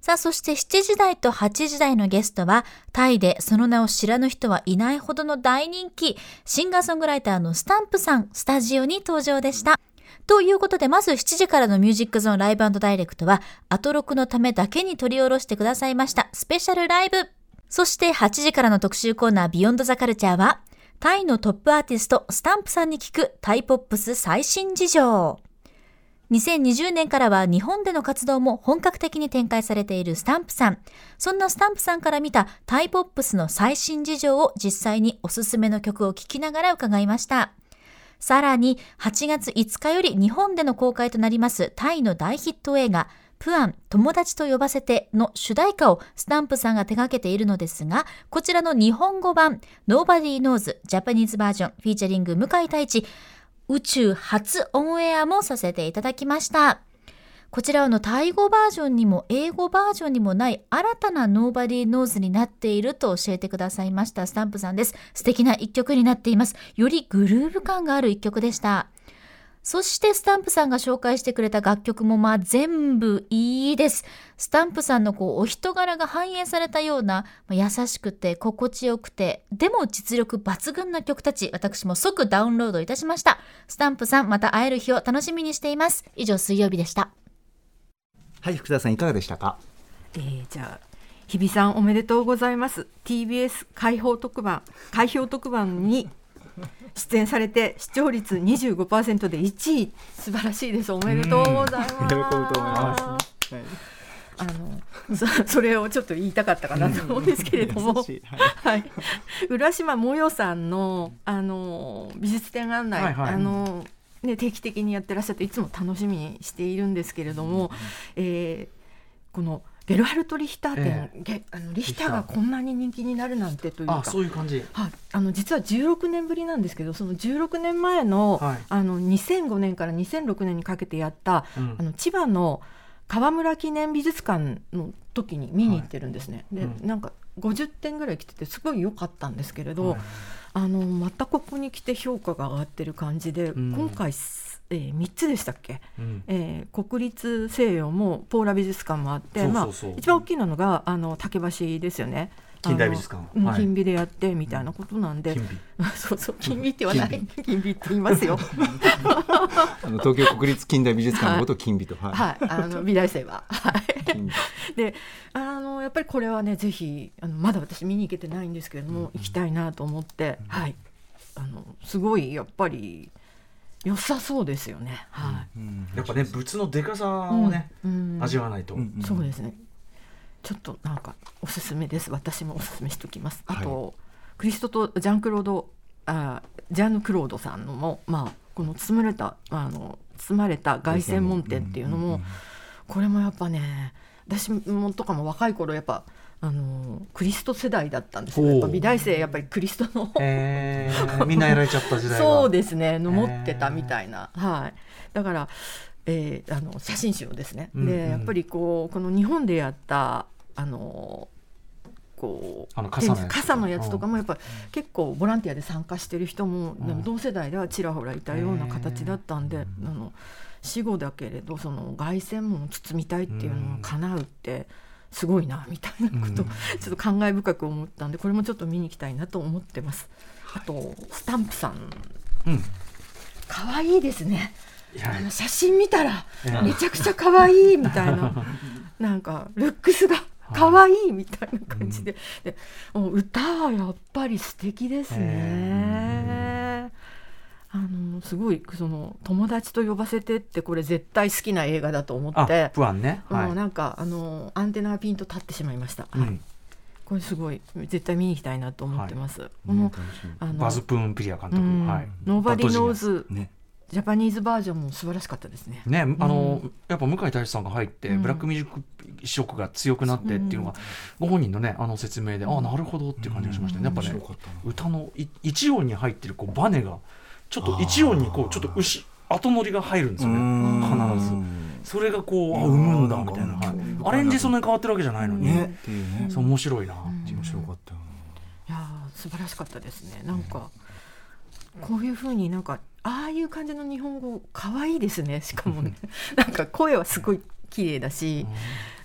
さあ、そして7時台と8時台のゲストは、タイでその名を知らぬ人はいないほどの大人気、シンガーソングライターのスタンプさん、スタジオに登場でした。ということで、まず7時からのミュージックゾーンライブダイレクトは、アトロクのためだけに取り下ろしてくださいましたスペシャルライブ。そして8時からの特集コーナービヨンドザカルチャーは、タイのトップアーティスト、スタンプさんに聞くタイポップス最新事情。2020年からは日本での活動も本格的に展開されているスタンプさん。そんなスタンプさんから見たタイポップスの最新事情を実際におすすめの曲を聴きながら伺いました。さらに8月5日より日本での公開となりますタイの大ヒット映画プアン友達と呼ばせての主題歌をスタンプさんが手掛けているのですが、こちらの日本語版 Nobody Knows Japanese Version featuring 向井太一宇宙初オンエアもさせていただきました。こちらはあのタイ語バージョンにも英語バージョンにもない新たな Nobody Knows になっていると教えてくださいましたスタンプさんです。素敵な一曲になっています。よりグルーヴ感がある一曲でした。そしてスタンプさんが紹介してくれた楽曲もまあ全部いいです。スタンプさんのこうお人柄が反映されたような、まあ優しくて心地よくて、でも実力抜群な曲たち、私も即ダウンロードいたしました。スタンプさんまた会える日を楽しみにしています。以上水曜日でした。はい福田さんいかがでしたか？えーじゃあ日比さんおめでとうございます TBS 開放特番開票特番に出演されて視聴率25%で1位。素晴らしいです。おめでとうございます。喜ぶと思います。はい。あのそそれをちょっと言いたかったかなと思うんですけれども。はい。はい、浦島もよさんのあの美術展案内、はいはい。あのね、定期的にやってらっしゃっていつも楽しみにしているんですけれども、えーこのゲルハルト・リヒター店、ゲあのリヒターがこんなに人気になるなんてというか。あそういう感じ。はい、あの実は16年ぶりなんですけどその16年前の,、はい。あの2005年から2006年にかけてやった、うん。あの千葉の川村記念美術館の時に見に行ってるんですね。で、うん。なんか50点ぐらい来ててすごい良かったんですけれど、はい。あのまたここに来て評価が上がってる感じで、うん。今回す、えー、3つでしたっけ、うん。えー国立西洋もポーラ美術館もあってまあ、一番大きいのがあの竹橋ですよね。近代美術館。金美でやってみたいなことなんで、金美。そうそう金美って言わない。金美。って言いますよ。あの東京国立近代美術館のことを金美と、はい。はい、あの美大生は。はい。で、あのやっぱりこれはねぜひあのまだ私見に行けてないんですけれども、行きたいなと思って、はい。あのすごいやっぱり良さそうですよね。はい。うんやっぱね仏のでかさをね、うん味わわないと、そうですね。ちょっとなんかおすすめです。私もおすすめしておきます。あと、クリストとジャンクロードあジャンヌ・クロードさんのもまあこの包まれたあの包まれた凱旋門店っていうのも、これもやっぱね私もとかも若い頃やっぱあのクリスト世代だったんですよ。やっぱ美大生やっぱりクリストの。えー、みんなやられちゃった時代が。そうですね。の持ってたみたいな、はい。だから、えーあの写真集をですね、うんうん。でやっぱりこうこの日本でやったあのこうあの傘のやつとか。傘のやつとかもやっぱ結構ボランティアで参加してる人も、ん。でも同世代ではちらほらいたような形だったんで、あの死後だけれどその凱旋門を包みたいっていうのが叶うってすごいなみたいなことをちょっと感慨深く思ったんでこれもちょっと見に行きたいなと思ってます。あとスタンプさん。うん。可愛いですね。あの写真見たらええめちゃくちゃ可愛いみたいな。なんかルックスが可愛いみたいな感じで,、でもう歌はやっぱり素敵ですね。あのすごいその友達と呼ばせてってこれ絶対好きな映画だと思あって、プアンね。はい、もうなんかあのアンテナがピンと立ってしまいました。はい。うん。これすごい絶対見に行きたいなと思ってます。こねの楽しみあのバズ・プーン・ピリア監督、うん。はい、ノーバディノーバズね。ジャパニーズバージョンも素晴らしかったですね。ね、あの、やっぱ向井大志さんが入って、うん。ブラックミュージック色が強くなってっていうのが、ご本人のねあの説明で、ああなるほどっていう感じがしましたね、やっぱね歌のい一音に入ってるこうバネがちょっと一音にこうちょっと牛後乗りが入るんですよね。必ず。それがこうあ生むんだ。みたいな、はいアレンジそんなに変わってるわけじゃないのに、ね。っていうねそう面白いな。面白かった。よいやー素晴らしかったですね。なんかこういう風になんかああいう感じの日本語可愛いですね。しかもね、なんか声はすごい綺麗だし、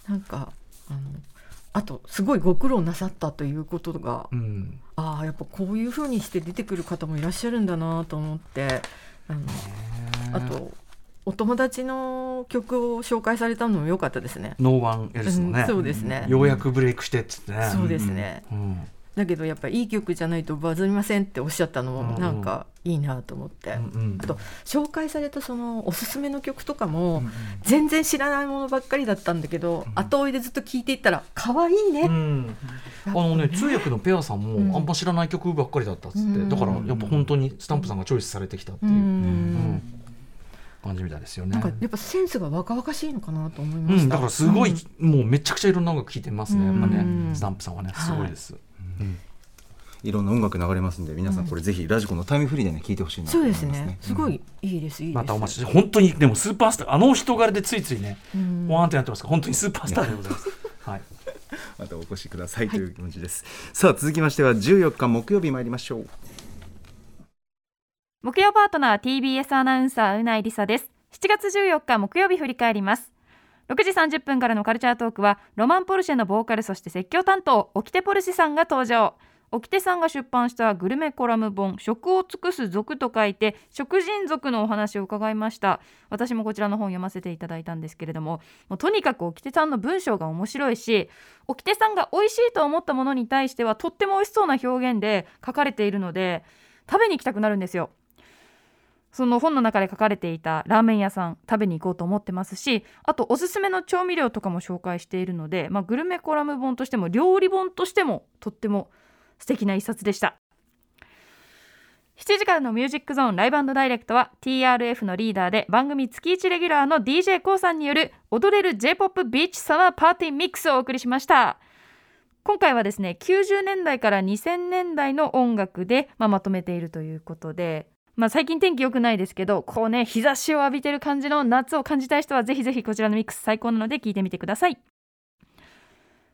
なんかあのあとすごいご苦労なさったということが、うん。ああやっぱこういう風にして出てくる方もいらっしゃるんだなと思って、あのあとお友達の曲を紹介されたのも良かったですね。ノーワンエルスのね、うんそうですね。ようやくブレイクしてっつってね。そうですね。うんだけどやっぱりいい曲じゃないとバズりませんっておっしゃったのもうんなんかいいなと思って、うんうん。あと紹介されたそのおすすめの曲とかも全然知らないものばっかりだったんだけど、後追いでずっと聴いていったら可愛いね、うんあのね通訳のペアさんもあんま知らない曲ばっかりだったっつって、うん。だからやっぱ本当にスタンプさんがチョイスされてきたっていう、感じみたいですよね。なんかやっぱセンスが若々しいのかなと思いました、うん、だからすごい、もうめちゃくちゃいろんな音楽聴いてますね、やっぱうねん。スタンプさんはね。すごいです、うん。いろんな音楽流れますんで皆さんこれぜひラジコのタイムフリーでね聞いてほしいなとそう思いますですね。すごいいいですいいです。またお待ちして本当にでもスーパースターあの人柄でついついね、うん。ワーンってなってますから本当にスーパースターでございます。はい。またお越しくださいという気持ちです、さあ続きましては14日木曜日参りましょう木曜パートナー TBS アナウンサーうないりさです。7月14日木曜日振り返ります。6時30分からのカルチャートークはロマンポルシェのボーカルそして説教担当オキテポルシェさんが登場。オキテさんが出版したグルメコラム本食を尽くす族と書いて食人族のお話を伺いました。私もこちらの本を読ませていただいたんですけれどももうとにかくオキテさんの文章が面白いしオキテさんが美味しいと思ったものに対してはとっても美味しそうな表現で書かれているので食べに行きたくなるんですよ。その本の中で書かれていたラーメン屋さん食べに行こうと思ってますしあとおすすめの調味料とかも紹介しているので、まあ、グルメコラム本としても料理本としてもとっても素敵な一冊でした。7時からのミュージックゾーンライブダイレクトは TRF のリーダーで番組月1レギュラーの d j k o さんによる踊れる J-POP ビーチサマーパーティーミックスをお送りしました。今回はですね90年代から2000年代の音楽で、まあ、まとめているということでまあ、最近天気良くないですけどこうね日差しを浴びてる感じの夏を感じたい人はぜひぜひこちらのミックス最高なので聞いてみてください。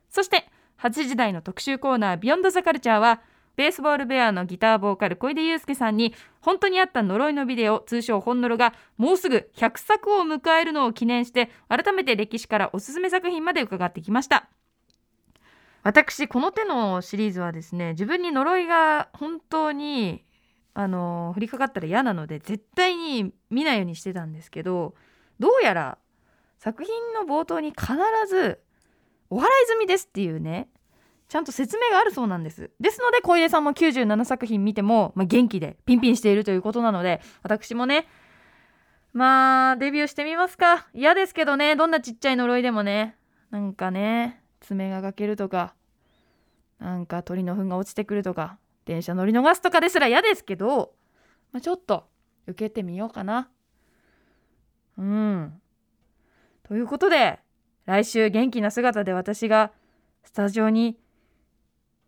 そして8時台の特集コーナー「ビヨンドザカルチャーはベースボールベアのギターボーカル小出祐介さんに本当にあった呪いのビデオ通称本呪がもうすぐ100作を迎えるのを記念して改めて歴史からおすすめ作品まで伺ってきました。私この手のシリーズはですね自分に呪いが本当にあの降りかかったら嫌なので絶対に見ないようにしてたんですけどどうやら作品の冒頭に必ず「お祓い済みです」っていうねちゃんと説明があるそうなんです。ですので小出さんも97作品見ても、まあ、元気でピンピンしているということなので私もねまあデビューしてみますか。嫌ですけどねどんなちっちゃい呪いでもねなんかね爪が欠けるとかなんか鳥の糞が落ちてくるとか電車乗り逃すとかですら嫌ですけど、まあ、ちょっと受けてみようかな。うん。ということで来週元気な姿で私がスタジオに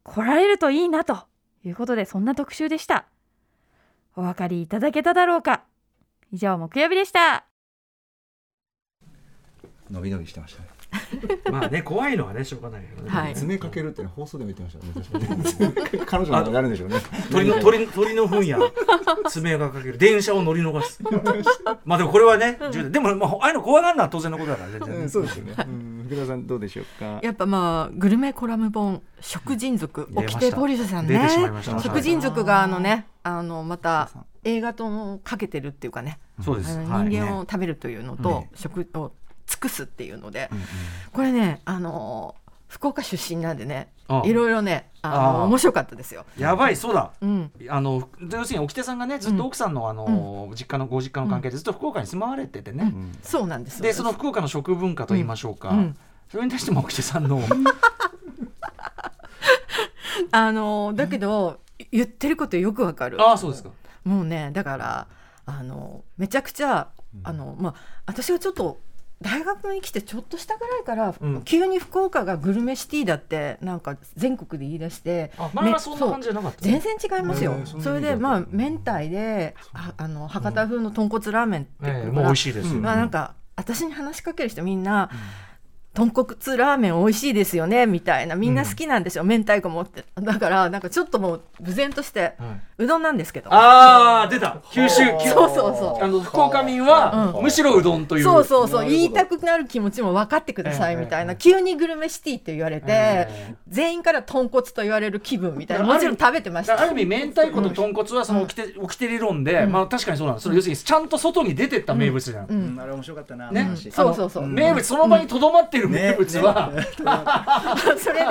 来られるといいなということでそんな特集でした。お分かりいただけただろうか以上木曜日でした。伸び伸びしてましたね。まあね怖いのはねしょうがないけどね、はい。爪かけるって放送でも言ってました。ね確かに彼女ならなるんでしょうね。鳥の鳥鳥の糞や。爪がかける。電車を乗り逃す。まあでもこれはね、重でも、まあ、ああいうの怖がるのは当然のことだから全然。ね、うんそうですよね、うん、福田さんどうでしょうか？やっぱまあグルメコラム本食人族出ました。起きてポリスさん出ね食人族があのねあのまた映画ともかけてるっていうかね。そうです、人間を食べるというのと、ね食を尽くすっていうので、うんうん。これねあの福岡出身なんでねあ。いろいろねあの面白かったですよ。やばいそうだ。うん。あの要するに沖手さんがねずっと奥さんのあの、実家のご実家の関係でずっと福岡に住まわれててね、うん。そうなんですでその福岡の食文化と言いましょうか、うん。それに対しても沖手さんの あのだけど言ってることよくわかる。ああそうですか。もうねだからあのめちゃくちゃあのまあ私がちょっと大学に来てちょっとしたぐらいから、うん。急に福岡がグルメシティだってなんか全国で言い出してあ前はそんな感じじゃなかった全然違いますよ。へーそれでまあ明太でああの博多風の豚骨ラーメンってええもう美味しいですよ、まあなんか私に話しかける人みんな、豚骨ラーメン美味しいですよねみたいな。みんな好きなんですよ、明太子もって。だからなんかちょっともう無然として、はい。うどんなんですけど。ああ出た。九州。九そうそうそう。あの福岡民は、うん。むしろうどんという。そうそうそう。言いたくなる気持ちも分かってくださいええ。みたいな、ええ。急にグルメシティって言われて、え全員から豚骨と言われる気分みたいな。もちろん食べてました。ある意味明太子と豚骨はその起きて起きて理論で、まあ確かにそうなんです。それ要するにちゃんと外に出てった名物じゃん、うん。うんあれ面白かったなね。話。そうそうそう、名物その場にとどまってる名物は、それで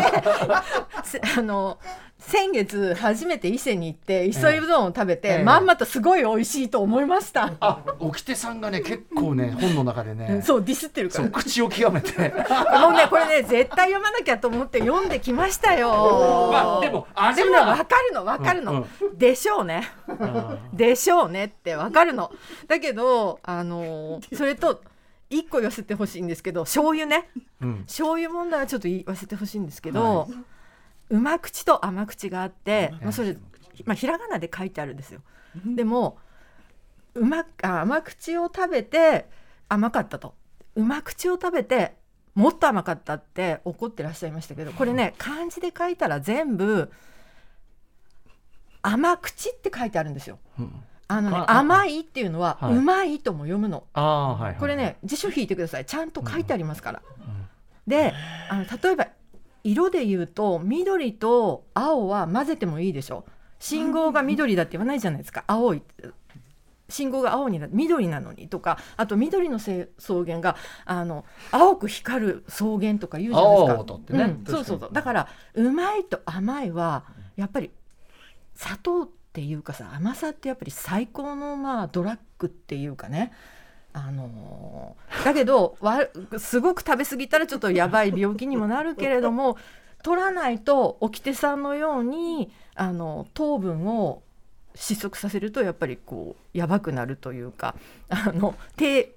せ あの先月初めて伊勢に行って磯いうどんを食べて、ええ。まんまとすごい美味しいと思いました、あ沖手さんがね結構ね 本の中でねそうディスってるから。そう口を極めて。もうねこれね絶対読まなきゃと思って読んできましたよ。まあでも味でも分かるの分かるの、うんでしょうね。あでしょうねって分かるの。だけどあのーそれと一個寄せてほしいんですけど醤油ね。ーうん。醤油問題はちょっと言わせてほしいんですけど、うま口と甘口があって、まあ、それ、まあ、ひらがなで書いてあるんですよ。でもうまあ甘口を食べて甘かったと。うま口を食べてもっと甘かったって怒ってらっしゃいましたけどこれね漢字で書いたら全部甘口って書いてあるんですよ。あのね甘いっていうのは、はい。うまいとも読むの。はい、はい、これね辞書引いてください。ちゃんと書いてありますから。であの例えば色で言うと緑と青は混ぜてもいいでしょ。信号が緑だって言わないじゃないですか。青い信号が青にな緑なのにとかあと緑のせ草原があの青く光る草原とか言うじゃないですか。ね。うんそうそうそう。だからうまいと甘いはやっぱり砂糖っていうかさ甘さってやっぱり最高のまあドラッグっていうかね。あのーだけどわすごく食べ過ぎたらちょっとやばい病気にもなるけれども取らないと掟さんのようにあの糖分を失速させるとやっぱりこうやばくなるというかあの低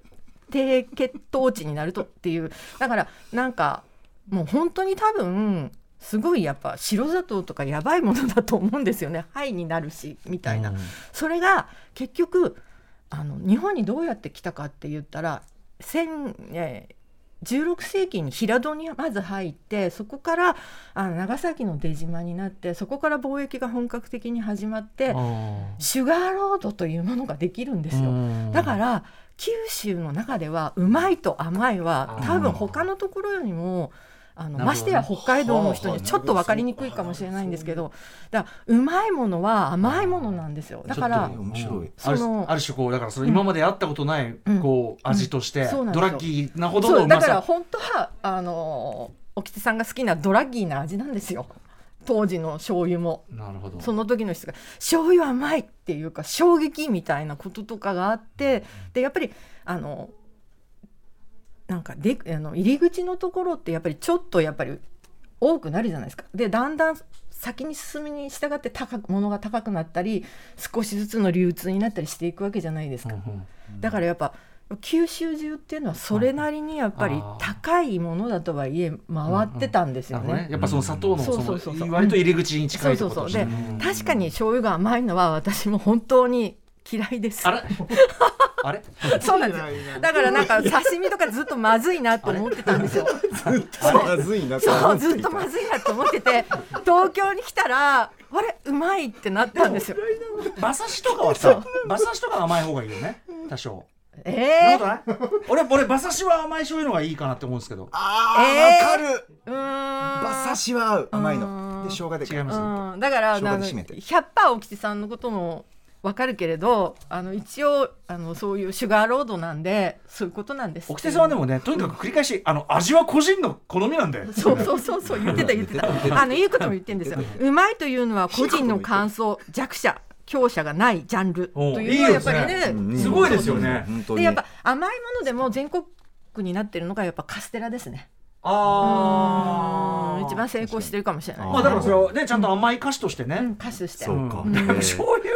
低血糖値になるとっていう。だからなんかもう本当に多分すごいやっぱ白砂糖とかやばいものだと思うんですよね。肺になるしみたいな、それが結局あの日本にどうやって来たかって言ったら千えー16世紀に平戸にまず入ってそこからあの長崎の出島になってそこから貿易が本格的に始まってシュガーロードというものができるんですよ。だから九州の中ではうまいと甘いは多分他のところよりもあのましてや北海道の人にはちょっと分かりにくいかもしれないんですけどだうまいものは甘いものなんですよ。だから面白い。あるそのある種こうだからそれ今まで会ったことないうん。こう味としてドラッキーなほどのうまさか。ら本当はあの沖手さんが好きなドラッギーな味なんですよ。当時の醤油も。なるほど。その時の人が。醤油甘いっていうか衝撃みたいなこととかがあってでやっぱりあのなんかであの入り口のところってやっぱりちょっとやっぱり多くなるじゃないですか。でだんだん先に進みに従って高く物が高くなったり少しずつの流通になったりしていくわけじゃないですか。だからやっぱ九州中っていうのはそれなりにやっぱり高いものだとはいえ回ってたんですよなるほどね。ね。やっぱその砂糖のそそうそうそうそう。の割と入り口に近いところで確かに醤油が甘いのは私も本当に嫌いです。あ。れ？あれ？そうなんです。よ。だ。からなんか刺身とかずっとまずいなと思ってたんですよ。まずいなそうずっとまずいなと思ってて東京に来たらあれ？うまいってなったんですよ。馬刺しとかはさ馬刺しとか甘い方がいいよね。多少。えー、俺俺馬刺しは甘い醤油の方がいいかなって思うんですけど。あえー？かる。うーん。馬刺しは合う甘いうの。んで生姜で違います。うん、だから生姜あので締めて。100%沖地さんのこともわかるけれどあの一応あのそういうシュガーロードなんでそういうことなんです奥手さんはでもねとにかく繰り返しあの味は個人の好みなんで。そうそうそうそう言ってた言ってた。あのいいことも言ってるんですよ。うまいというのは個人の感想弱者強者がないジャンル。というのはやっぱりねうんすごいですよね。でやっぱ甘いものでも全国区になってるのがやっぱカステラですね。あうん。一番成功してるかもしれない。まあだからそれをねちゃんと甘い歌詞としてね、うん歌手して。そうか。うん。醤油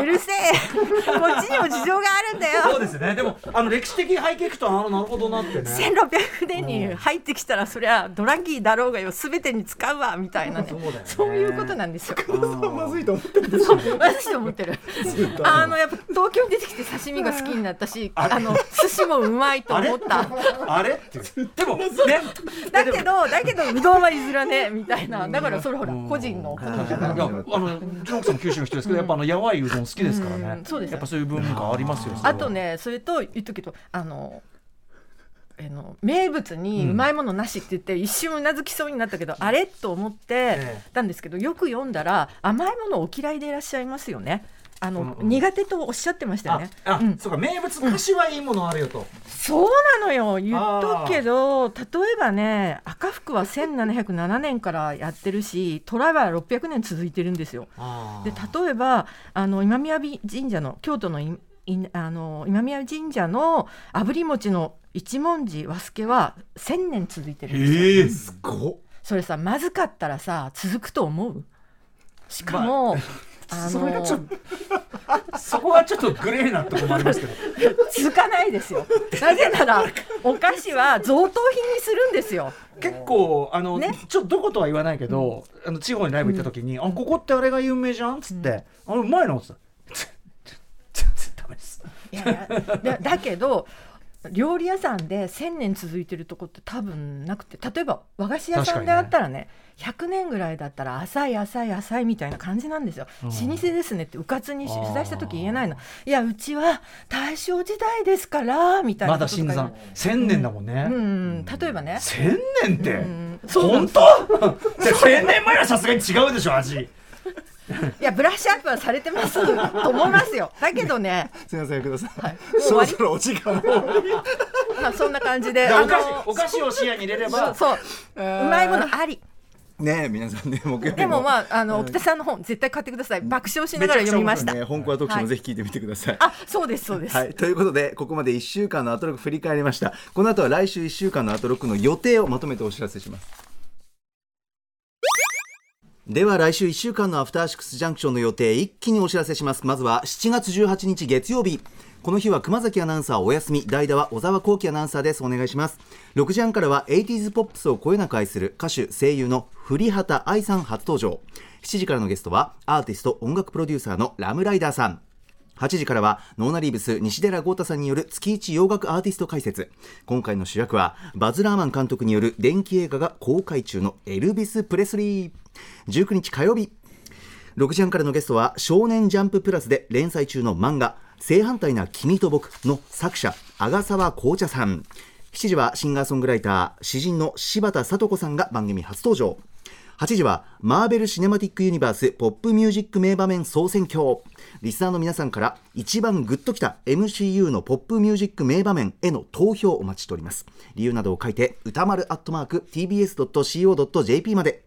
うるせえ。こっちにも事情があるんだよ。そうですね。でもあの歴史的背景いくとあのなるほどなってね。1600年に入ってきたらそりゃドラッギーだろうがよ全てに使うわみたいなね。そうだよね。そういうことなんですよ。まずいと思ってるそう。私思ってる。あのやっぱ東京に出てきて刺身が好きになったし、あの寿司もうまいと思った。あれ？ってでもねだけどだけどうどんは譲らねえみたいな。だからそれほら個人の。好みだから。いやあのうちの奥さんも九州の人ですけどやっぱあのやわいうどん好きですからね。うんそうです。よやっぱそういう文化ありますよあとねそれと言っとくけどあの。あの名物にうまいものなしって言って一瞬うなずきそうになったけど、あれ？と思ってえたんですけどよく読んだら甘いものお嫌いでいらっしゃいますよねあの、うんうん。苦手とおっしゃってましたよあね。あ、うん。そうか名物歌詞はいいものあるよと、そうなのよ。言っとくけど例えばね赤福は1707年からやってるし虎は600年続いてるんですよ。で例えばあの今宮神社の京都のいいあの今宮神社の炙り餅の一文字和助は1000年続いてるんですよ。ええそれさまずかったらさ続くと思う？しかも、あのそれがちょっとそこはちょっとグレーなところもありますけど。続かないですよ。なぜならお菓子は贈答品にするんですよ。結構あの、ね。ちょっとどことは言わないけど、あの地方にライブ行った時に「あここってあれが有名じゃん」っつって「あれうまいの?」っつって「全然ダメです」いやいやだだけど料理屋さんで1,000年続いてるとこって多分なくて例えば和菓子屋さんであったらね100年ぐらいだったら浅い浅い浅いみたいな感じなんですよ、老舗ですねってうかつに取材した時言えないの。いやうちは大正時代ですからみたいなまだ新言う。山千年だもんね、うん。うん、例えばね、千年って、うん、本当？千年前はさすがに違うでしょ味いやブラッシュアップはされてます と思いますよ。だけどね、すみませんください、はい、もうそろそろお時間もまあそんな感じで。お菓子のお菓子を視野に入れれば。そう。うまいものあり。ねえ皆さんね木曜日でもまああの奥田さんの本絶対買ってください。爆笑しながら読みました。ね。本コア特集もぜひ聞いてみてください、あそうですそうです、はい、ということでここまで1週間のアトロック振り返りました。この後は来週1週間のアトロックの予定をまとめてお知らせしますでは来週1週間のアフターシックスジャンクションの予定一気にお知らせします。まずは7月18日月曜日。この日は熊崎アナウンサーお休み。代打は小沢光輝アナウンサーです。お願いします。6時半からは 80s ポップスをこよなく愛する歌手声優の降幡愛さん初登場。7時からのゲストはアーティスト音楽プロデューサーの RAM RIDER さん。8時からはノーナリーブス西寺豪太さんによる月一洋楽アーティスト解説。今回の主役はバズ・ラーマン監督による伝記映画が公開中のエルビス・プレスリー。19日火曜日6時半からのゲストは少年ジャンププラスで連載中の漫画正反対な君と僕の作者阿賀沢紅茶さん。7時はシンガーソングライター詩人の柴田聡子さんが番組初登場。8時はマーベル・シネマティック・ユニバースポップミュージック名場面総選挙。リスナーの皆さんから一番グッときた MCU のポップミュージック名場面への投票をお待ちしております。理由などを書いて歌丸アットマーク TBS.CO.JP まで。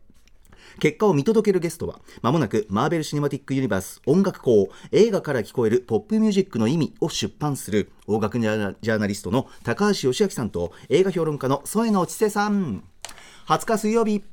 結果を見届けるゲストはまもなくマーベル・シネマティック・ユニバース音楽校映画から聞こえるポップミュージックの意味を出版する音楽ジャーナリストの高橋義明さんと映画評論家の添野千世さん。20日水曜日。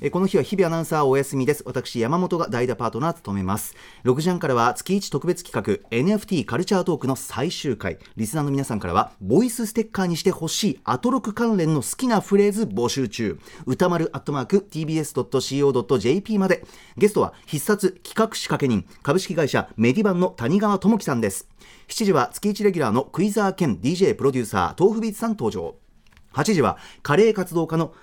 えこの日は日々アナウンサーお休みです。私山本が代打パートナー務めます。6時半からは月1特別企画 NFT カルチャートークの最終回。リスナーの皆さんからはボイスステッカーにしてほしいアトロク関連の好きなフレーズ募集中。歌丸アットマーク TBS.CO.JP まで。ゲストは必殺企画仕掛け人株式会社メディバンの谷川智樹さんです。7時は月1レギュラーのクイザー兼 DJ プロデューサー豆腐ビーツさん登場。8時はカレー活動家の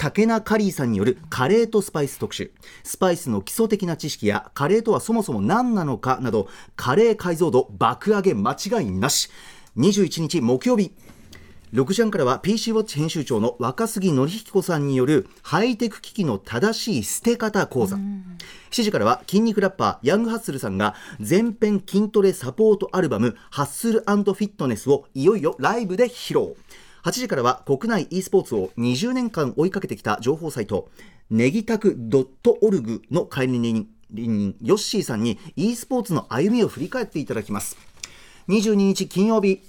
竹名カリーさんによるカレーとスパイス特集。スパイスの基礎的な知識やカレーとはそもそも何なのかなどカレー解像度爆上げ間違いなし。21日木曜日。6時半からは PC ウォッチ編集長の若杉則彦さんによるハイテク機器の正しい捨て方講座。7時からは筋肉ラッパーヤングハッスルさんが全編筋トレサポートアルバムハッスルフィットネスをいよいよライブで披露8時からは国内 e スポーツを20年間追いかけてきた情報サイトネギタク .org の管理人ヨッシーさんに e スポーツの歩みを振り返っていただきます。22日金曜日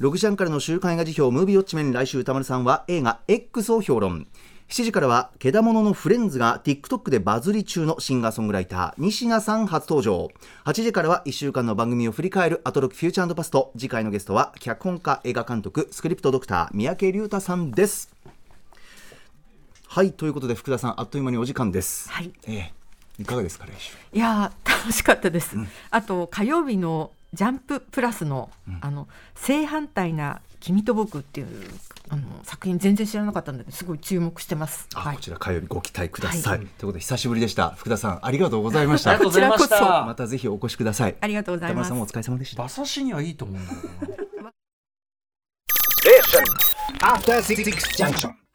6時半からの週刊映画辞表ムービーウォッチメン来週歌丸さんは映画 X を評論。7時からはけだもののフレンズが TikTok でバズり中のシンガーソングライター西名さん初登場。8時からは1週間の番組を振り返るアトロックフューチャーパスト。次回のゲストは脚本家映画監督スクリプトドクター三宅龍太さんです。はいということで福田さんあっという間にお時間です。はい。ええ。いかがですか来週。いやー楽しかったです、あと火曜日のジャンププラスの、あの正反対な君と僕っていうあの作品全然知らなかったのですごい注目してます。あ、はい。こちら火曜日ご期待ください、はい。ということで久しぶりでした。福田さんありがとうございました。こちらこた。またぜひお越しください。ありがとうございます。歌丸さんもお疲れ様でした。馬刺しにはいいと思うんだけどな。After Six Junction.